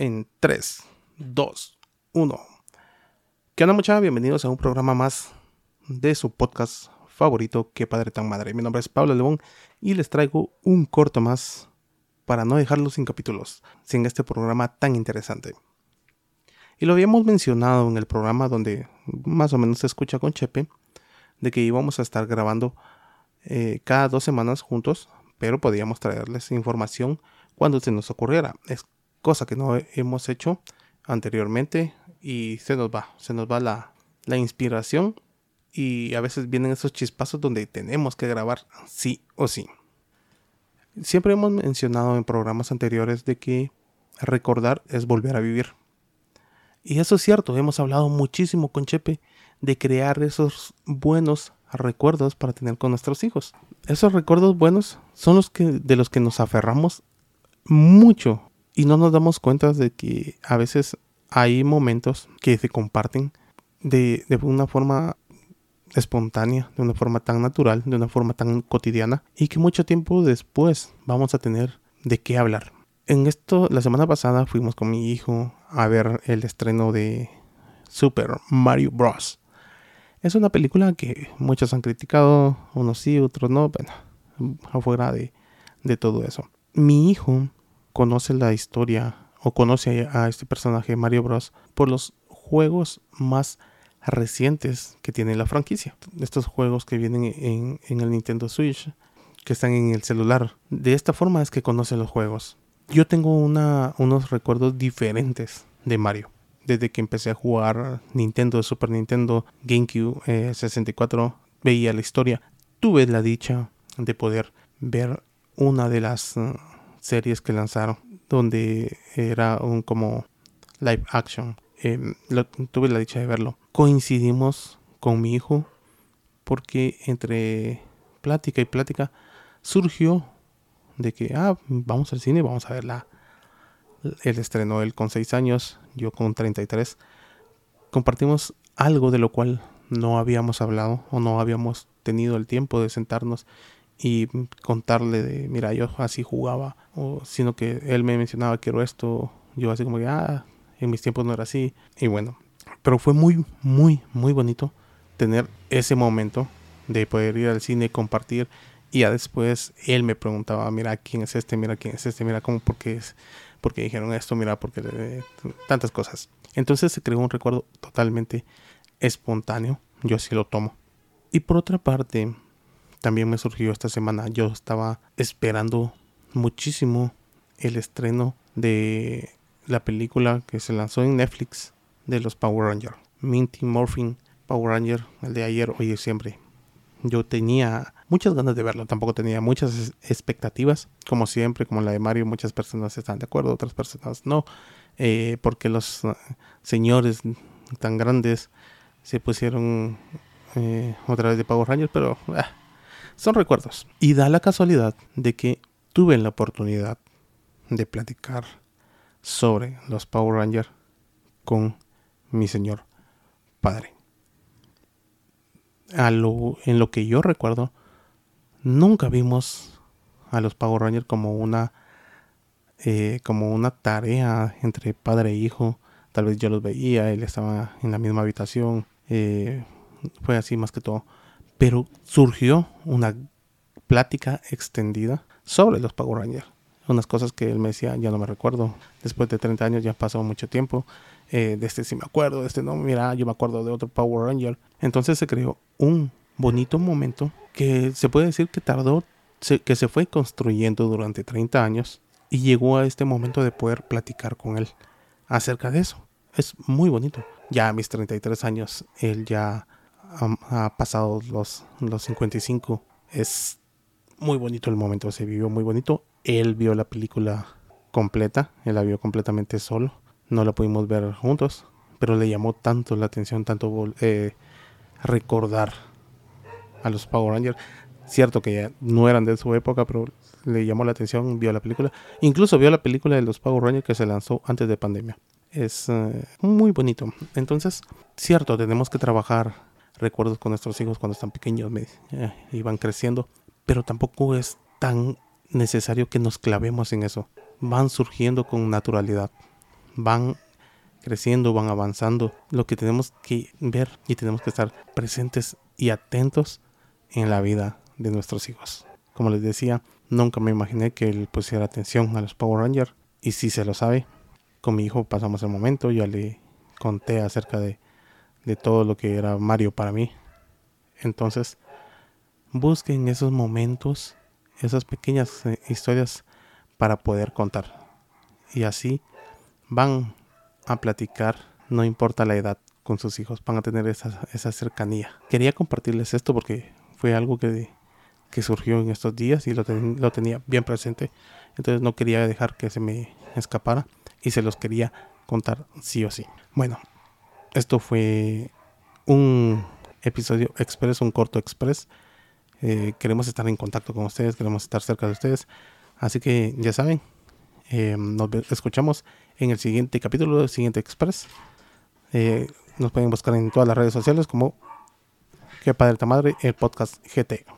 en 3, 2, 1. ¿Qué onda muchachos? Bienvenidos a un programa más de su podcast favorito, Que Padre Tan Madre. Mi nombre es Pablo León y les traigo un corto más para no dejarlos sin capítulos, sin este programa tan interesante. Y lo habíamos mencionado en el programa donde más o menos se escucha con Chepe, de que íbamos a estar grabando eh, cada dos semanas juntos, pero podíamos traerles información cuando se nos ocurriera. Es cosa que no hemos hecho anteriormente y se nos va, se nos va la, la inspiración y a veces vienen esos chispazos donde tenemos que grabar sí o sí. Siempre hemos mencionado en programas anteriores de que recordar es volver a vivir. Y eso es cierto, hemos hablado muchísimo con Chepe de crear esos buenos recuerdos para tener con nuestros hijos. Esos recuerdos buenos son los que de los que nos aferramos mucho y no nos damos cuenta de que a veces hay momentos que se comparten de, de una forma espontánea, de una forma tan natural, de una forma tan cotidiana y que mucho tiempo después vamos a tener de qué hablar. En esto, la semana pasada fuimos con mi hijo a ver el estreno de Super Mario Bros. Es una película que muchos han criticado, unos sí, otros no, bueno, afuera de, de todo eso. Mi hijo conoce la historia o conoce a este personaje Mario Bros por los juegos más recientes que tiene la franquicia. Estos juegos que vienen en, el Nintendo Switch, que están en el celular. De esta forma es que conoce los juegos. Yo tengo una, unos recuerdos diferentes de Mario. Desde que empecé a jugar Nintendo, Super Nintendo, GameCube, 64, eh, veía la historia. Tuve la dicha de poder ver una de las series que lanzaron, donde era un como live action. Eh, lo, tuve la dicha de verlo. Coincidimos con mi hijo porque entre plática y plática surgió de que, ah, vamos al cine, vamos a ver la, el estreno él con 6 años, yo con 33. Compartimos algo de lo cual no habíamos hablado o no habíamos tenido el tiempo de sentarnos y contarle de, mira, yo así jugaba, o sino que él me mencionaba, quiero esto, yo así como que, ah, en mis tiempos no era así, y bueno, pero fue muy, muy, muy bonito tener ese momento de poder ir al cine, compartir, y ya después él me preguntaba, mira, ¿quién es este? Mira, ¿quién es este? Mira, ¿cómo? ¿Por qué, es, porque dijeron esto? Mira, porque eh, tantas cosas. Entonces se creó un recuerdo totalmente espontáneo, yo así lo tomo. Y por otra parte, también me surgió esta semana. Yo estaba esperando muchísimo el estreno de la película que se lanzó en Netflix de los Power Rangers. Minty Morphin Power Ranger, el de ayer, hoy y siempre. Yo tenía muchas ganas de verlo, tampoco tenía muchas expectativas, como siempre, como la de Mario, muchas personas están de acuerdo, otras personas no, eh, porque los uh, señores tan grandes se pusieron eh, otra vez de Power Rangers, pero ah, son recuerdos. Y da la casualidad de que tuve la oportunidad de platicar sobre los Power Rangers con mi señor padre. En lo que yo recuerdo, nunca vimos a los Power Rangers como una eh, como una tarea entre padre e hijo. Tal vez yo los veía, él estaba en la misma habitación. Eh, fue así más que todo pero surgió una plática extendida sobre los Power Rangers. Unas cosas que él me decía, ya no me recuerdo. Después de 30 años ya pasó mucho tiempo. Eh, de este sí me acuerdo, de este no, mira, yo me acuerdo de otro Power Ranger. Entonces se creó un bonito momento que se puede decir que tardó, que se fue construyendo durante 30 años y llegó a este momento de poder platicar con él acerca de eso. Es muy bonito. Ya a mis 33 años, él ya ha, pasado los, los 55. Es muy bonito el momento, se vivió muy bonito. Él vio la película completa, él la vio completamente solo. No la pudimos ver juntos, pero le llamó tanto la atención, tanto eh, recordar a los Power Rangers. Cierto que ya no eran de su época, pero le llamó la atención, vio la película. Incluso vio la película de los Power Rangers que se lanzó antes de pandemia. Es eh, muy bonito. Entonces, cierto, tenemos que trabajar recuerdos con nuestros hijos cuando están pequeños y van creciendo, pero tampoco es tan necesario que nos clavemos en eso. Van surgiendo con naturalidad, van creciendo, van avanzando. Lo que tenemos que ver y tenemos que estar presentes y atentos en la vida de nuestros hijos. Como les decía, nunca me imaginé que él pusiera atención a los Power Rangers. Y si se lo sabe, con mi hijo pasamos el momento, ya le conté acerca de, de todo lo que era Mario para mí. Entonces, busquen esos momentos, esas pequeñas eh, historias para poder contar. Y así van a platicar, no importa la edad, con sus hijos, van a tener esa, esa cercanía. Quería compartirles esto porque fue algo que, que surgió en estos días y lo, lo tenía bien presente. Entonces no quería dejar que se me escapara y se los quería contar sí o sí. Bueno, esto fue un episodio express, un corto express. Eh, queremos estar en contacto con ustedes, queremos estar cerca de ustedes. Así que ya saben, eh, nos escuchamos en el siguiente capítulo del siguiente express. Eh, nos pueden buscar en todas las redes sociales como Que Padre Ta Madre, el podcast GT.